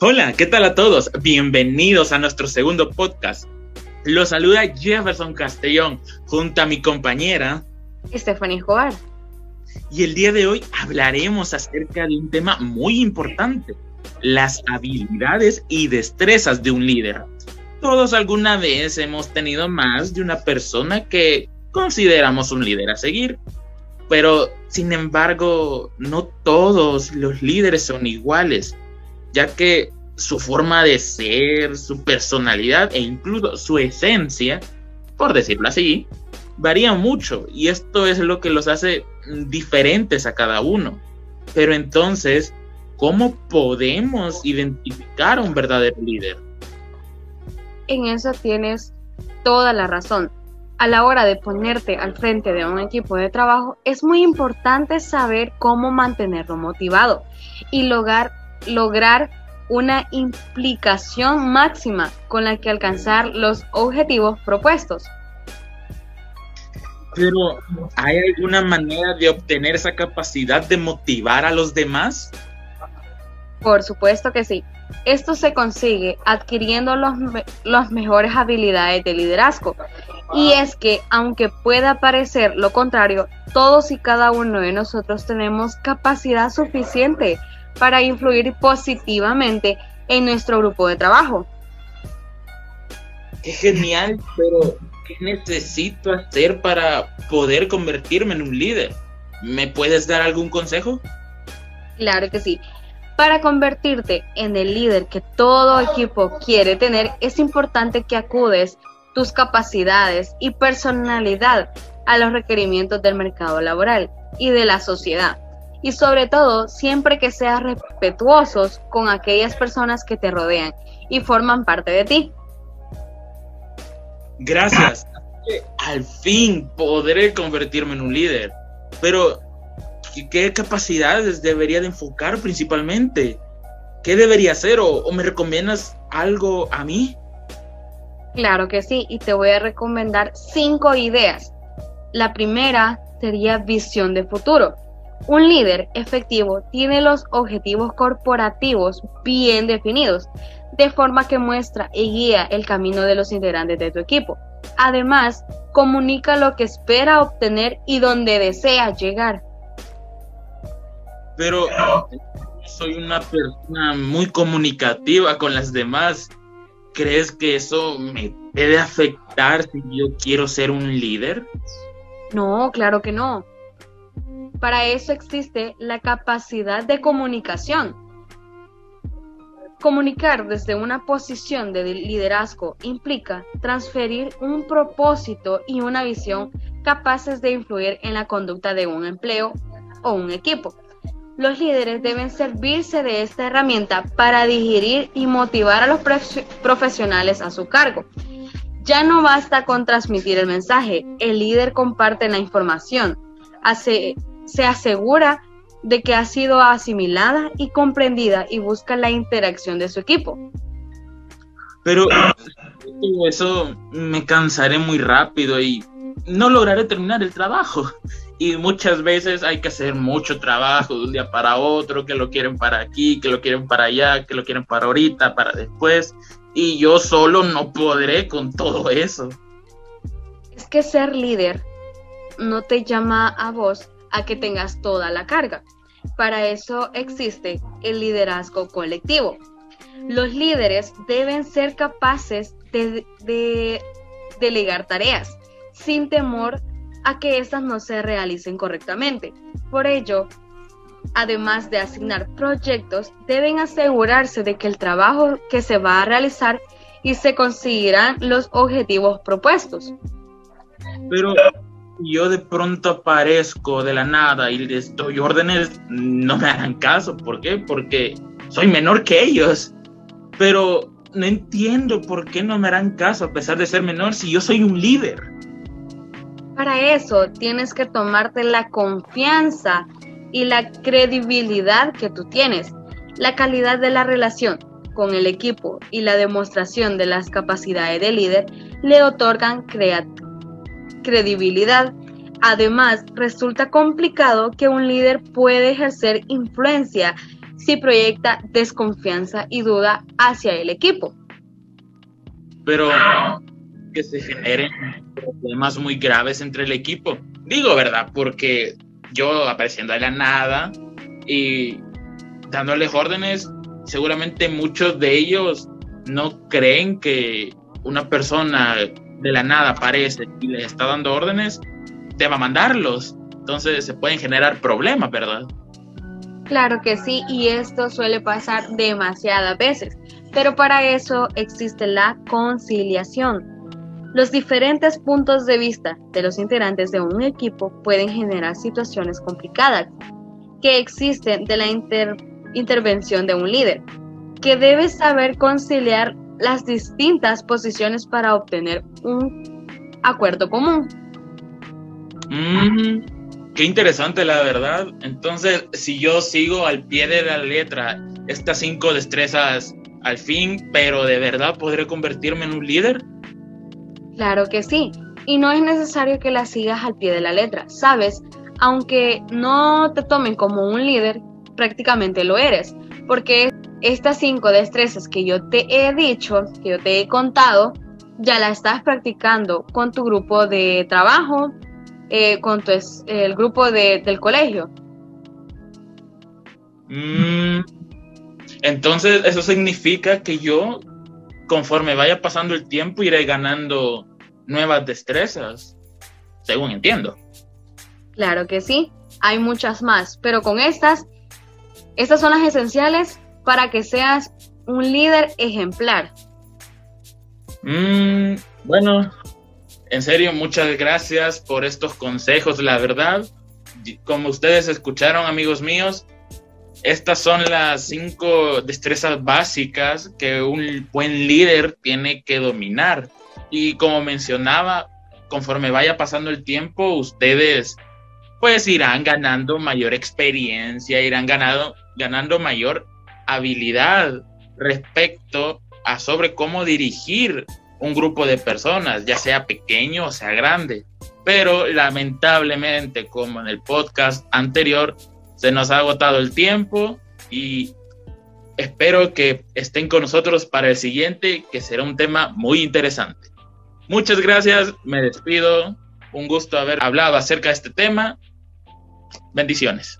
Hola, ¿qué tal a todos? Bienvenidos a nuestro segundo podcast. Los saluda Jefferson Castellón junto a mi compañera Stephanie Joar. Y el día de hoy hablaremos acerca de un tema muy importante, las habilidades y destrezas de un líder. Todos alguna vez hemos tenido más de una persona que consideramos un líder a seguir, pero sin embargo no todos los líderes son iguales, ya que su forma de ser, su personalidad e incluso su esencia, por decirlo así, varía mucho y esto es lo que los hace diferentes a cada uno. Pero entonces, ¿cómo podemos identificar a un verdadero líder? en eso tienes toda la razón. A la hora de ponerte al frente de un equipo de trabajo, es muy importante saber cómo mantenerlo motivado y lograr, lograr una implicación máxima con la que alcanzar los objetivos propuestos. Pero, ¿hay alguna manera de obtener esa capacidad de motivar a los demás? Por supuesto que sí. Esto se consigue adquiriendo las mejores habilidades de liderazgo. Y es que, aunque pueda parecer lo contrario, todos y cada uno de nosotros tenemos capacidad suficiente para influir positivamente en nuestro grupo de trabajo. Qué genial, pero ¿qué necesito hacer para poder convertirme en un líder? ¿Me puedes dar algún consejo? Claro que sí. Para convertirte en el líder que todo equipo quiere tener, es importante que acudes tus capacidades y personalidad a los requerimientos del mercado laboral y de la sociedad. Y sobre todo, siempre que seas respetuosos con aquellas personas que te rodean y forman parte de ti. Gracias. Al fin podré convertirme en un líder. Pero ¿Qué capacidades debería de enfocar principalmente? ¿Qué debería hacer? ¿O, me recomiendas algo a mí? Claro que sí, y te voy a recomendar cinco ideas. La primera sería visión de futuro. Un líder efectivo tiene los objetivos corporativos bien definidos, de forma que muestra y guía el camino de los integrantes de tu equipo. Además, comunica lo que espera obtener y dónde desea llegar pero soy una persona muy comunicativa con las demás. ¿Crees que eso me puede afectar si yo quiero ser un líder? No, claro que no. Para eso existe la capacidad de comunicación. Comunicar desde una posición de liderazgo implica transferir un propósito y una visión capaces de influir en la conducta de un empleo o un equipo los líderes deben servirse de esta herramienta para digerir y motivar a los profesionales a su cargo. Ya no basta con transmitir el mensaje, el líder comparte la información, se asegura de que ha sido asimilada y comprendida y busca la interacción de su equipo. Pero eso me cansaré muy rápido y no lograré terminar el trabajo y muchas veces hay que hacer mucho trabajo de un día para otro, que lo quieren para aquí, que lo quieren para allá, que lo quieren para ahorita, para después, y yo solo no podré con todo eso. Es que ser líder no te llama a vos a que tengas toda la carga. Para eso existe el liderazgo colectivo. Los líderes deben ser capaces de, de delegar tareas sin temor a que éstas no se realicen correctamente. Por ello, además de asignar proyectos, deben asegurarse de que el trabajo que se va a realizar y se conseguirán los objetivos propuestos. Pero yo de pronto aparezco de la nada y les doy órdenes, no me hagan caso. ¿Por qué? Porque soy menor que ellos. Pero no entiendo por qué no me harán caso a pesar de ser menor si yo soy un líder. Para eso tienes que tomarte la confianza y la credibilidad que tú tienes, la calidad de la relación con el equipo y la demostración de las capacidades de líder le otorgan credibilidad. Además, resulta complicado que un líder puede ejercer influencia si proyecta desconfianza y duda hacia el equipo. Pero que se generen problemas muy graves entre el equipo. Digo, ¿verdad? Porque yo apareciendo de la nada y dándoles órdenes, seguramente muchos de ellos no creen que una persona de la nada aparece y les está dando órdenes, deba mandarlos. Entonces se pueden generar problemas, ¿verdad? Claro que sí, y esto suele pasar demasiadas veces, pero para eso existe la conciliación. Los diferentes puntos de vista de los integrantes de un equipo pueden generar situaciones complicadas que existen de la intervención de un líder, que debe saber conciliar las distintas posiciones para obtener un acuerdo común. Mm, qué interesante, la verdad. Entonces, si yo sigo al pie de la letra estas cinco destrezas al fin, pero de verdad podré convertirme en un líder. Claro que sí. Y no es necesario que las sigas al pie de la letra, ¿sabes? Aunque no te tomen como un líder, prácticamente lo eres, porque estas cinco destrezas que yo te he dicho, que yo te he contado, ya la estás practicando con tu grupo de trabajo, eh, con tu, el grupo del colegio. Mm, entonces, eso significa que yo, conforme vaya pasando el tiempo, iré ganando nuevas destrezas, según entiendo. Claro que sí, hay muchas más, pero con estas, estas son las esenciales para que seas un líder ejemplar. Mm, bueno, en serio, muchas gracias por estos consejos, la verdad. Como ustedes escucharon, amigos míos, estas son las cinco destrezas básicas que un buen líder tiene que dominar. Y como mencionaba, conforme vaya pasando el tiempo, ustedes pues irán ganando mayor experiencia, irán ganando, ganando mayor habilidad respecto a sobre cómo dirigir un grupo de personas, ya sea pequeño o sea grande. Pero lamentablemente, como en el podcast anterior, se nos ha agotado el tiempo y espero que estén con nosotros para el siguiente, que será un tema muy interesante. Muchas gracias, me despido. Un gusto haber hablado acerca de este tema. Bendiciones.